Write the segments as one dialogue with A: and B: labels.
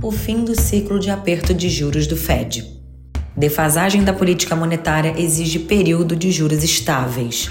A: o fim do ciclo de aperto de juros do Fed. Defasagem da política monetária exige período de juros estáveis.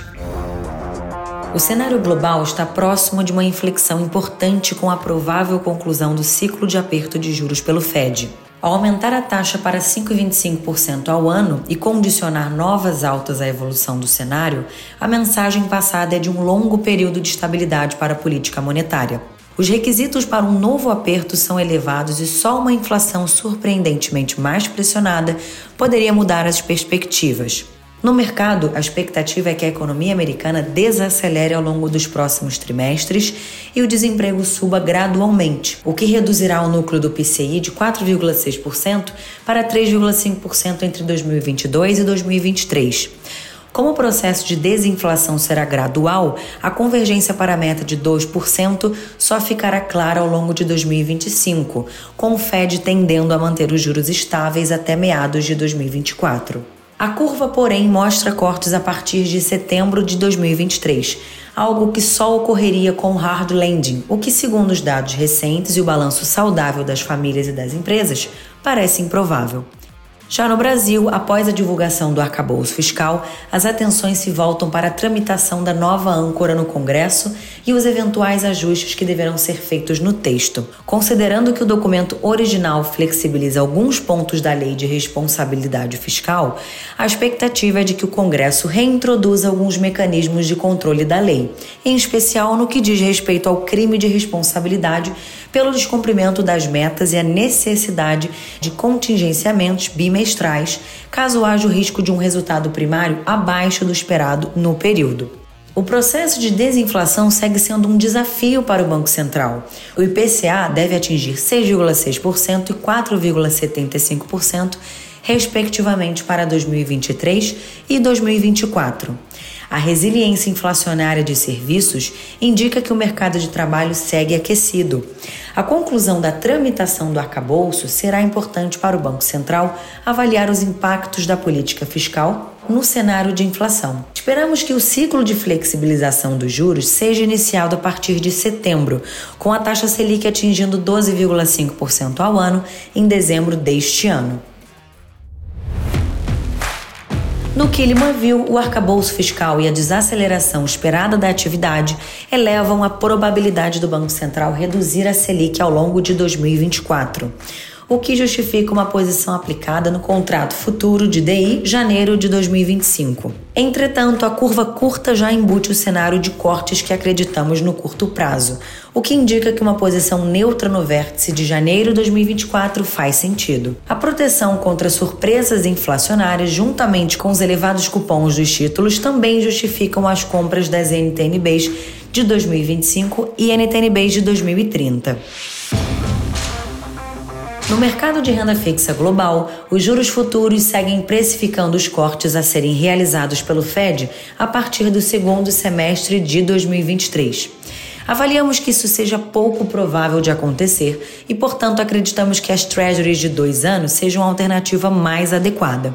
A: O cenário global está próximo de uma inflexão importante com a provável conclusão do ciclo de aperto de juros pelo Fed. Ao aumentar a taxa para 5,25% ao ano e condicionar novas altas à evolução do cenário, a mensagem passada é de um longo período de estabilidade para a política monetária. Os requisitos para um novo aperto são elevados e só uma inflação surpreendentemente mais pressionada poderia mudar as perspectivas. No mercado, a expectativa é que a economia americana desacelere ao longo dos próximos trimestres e o desemprego suba gradualmente, o que reduzirá o núcleo do PCI de 4,6% para 3,5% entre 2022 e 2023. Como o processo de desinflação será gradual, a convergência para a meta de 2% só ficará clara ao longo de 2025, com o Fed tendendo a manter os juros estáveis até meados de 2024. A curva, porém, mostra cortes a partir de setembro de 2023, algo que só ocorreria com hard landing, o que, segundo os dados recentes e o balanço saudável das famílias e das empresas, parece improvável. Já no Brasil, após a divulgação do arcabouço fiscal, as atenções se voltam para a tramitação da nova âncora no Congresso e os eventuais ajustes que deverão ser feitos no texto. Considerando que o documento original flexibiliza alguns pontos da Lei de Responsabilidade Fiscal, a expectativa é de que o Congresso reintroduza alguns mecanismos de controle da lei, em especial no que diz respeito ao crime de responsabilidade pelo descumprimento das metas e a necessidade de contingenciamentos bimestrais, caso haja o risco de um resultado primário abaixo do esperado no período. O processo de desinflação segue sendo um desafio para o Banco Central. O IPCA deve atingir 6,6% e 4,75%, respectivamente, para 2023 e 2024. A resiliência inflacionária de serviços indica que o mercado de trabalho segue aquecido. A conclusão da tramitação do arcabouço será importante para o Banco Central avaliar os impactos da política fiscal no cenário de inflação. Esperamos que o ciclo de flexibilização dos juros seja iniciado a partir de setembro, com a taxa Selic atingindo 12,5% ao ano em dezembro deste ano. No que Lima viu, o arcabouço fiscal e a desaceleração esperada da atividade elevam a probabilidade do Banco Central reduzir a Selic ao longo de 2024 o que justifica uma posição aplicada no contrato futuro de DI janeiro de 2025. Entretanto, a curva curta já embute o cenário de cortes que acreditamos no curto prazo, o que indica que uma posição neutra no vértice de janeiro de 2024 faz sentido. A proteção contra surpresas inflacionárias, juntamente com os elevados cupons dos títulos, também justificam as compras das NTNBs de 2025 e NTNBs de 2030. No mercado de renda fixa global, os juros futuros seguem precificando os cortes a serem realizados pelo Fed a partir do segundo semestre de 2023. Avaliamos que isso seja pouco provável de acontecer e, portanto, acreditamos que as Treasuries de dois anos sejam a alternativa mais adequada.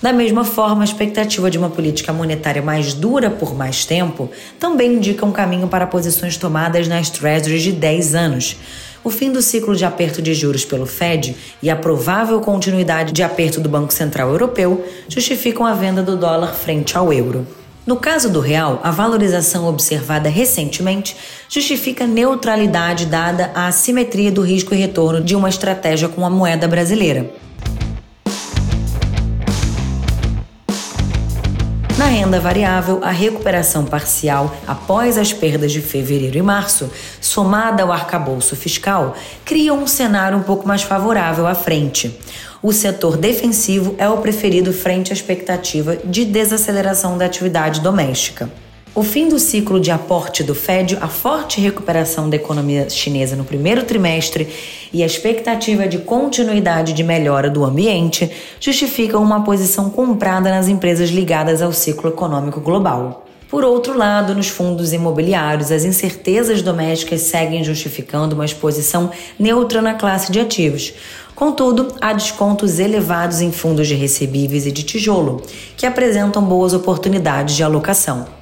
A: Da mesma forma, a expectativa de uma política monetária mais dura por mais tempo também indica um caminho para posições tomadas nas Treasuries de 10 anos o fim do ciclo de aperto de juros pelo Fed e a provável continuidade de aperto do Banco Central Europeu justificam a venda do dólar frente ao euro. No caso do real, a valorização observada recentemente justifica neutralidade dada à assimetria do risco e retorno de uma estratégia com a moeda brasileira. Na renda variável, a recuperação parcial após as perdas de fevereiro e março, somada ao arcabouço fiscal, cria um cenário um pouco mais favorável à frente. O setor defensivo é o preferido frente à expectativa de desaceleração da atividade doméstica. O fim do ciclo de aporte do Fed, a forte recuperação da economia chinesa no primeiro trimestre e a expectativa de continuidade de melhora do ambiente justificam uma posição comprada nas empresas ligadas ao ciclo econômico global. Por outro lado, nos fundos imobiliários, as incertezas domésticas seguem justificando uma exposição neutra na classe de ativos. Contudo, há descontos elevados em fundos de recebíveis e de tijolo, que apresentam boas oportunidades de alocação.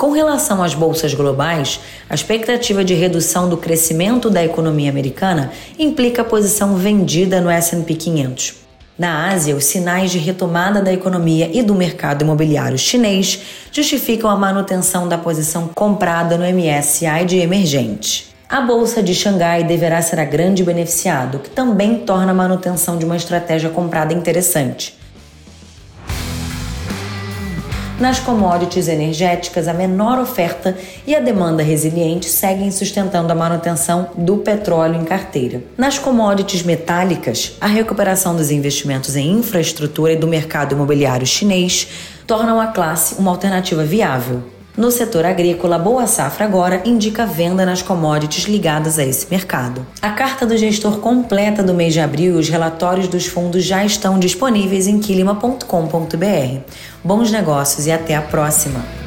A: Com relação às bolsas globais, a expectativa de redução do crescimento da economia americana implica a posição vendida no S&P 500. Na Ásia, os sinais de retomada da economia e do mercado imobiliário chinês justificam a manutenção da posição comprada no MSCI de emergente. A bolsa de Xangai deverá ser a grande beneficiado, o que também torna a manutenção de uma estratégia comprada interessante. Nas commodities energéticas, a menor oferta e a demanda resiliente seguem sustentando a manutenção do petróleo em carteira. Nas commodities metálicas, a recuperação dos investimentos em infraestrutura e do mercado imobiliário chinês tornam a classe uma alternativa viável. No setor agrícola, Boa Safra agora indica venda nas commodities ligadas a esse mercado. A carta do gestor completa do mês de abril e os relatórios dos fundos já estão disponíveis em quilima.com.br. Bons negócios e até a próxima!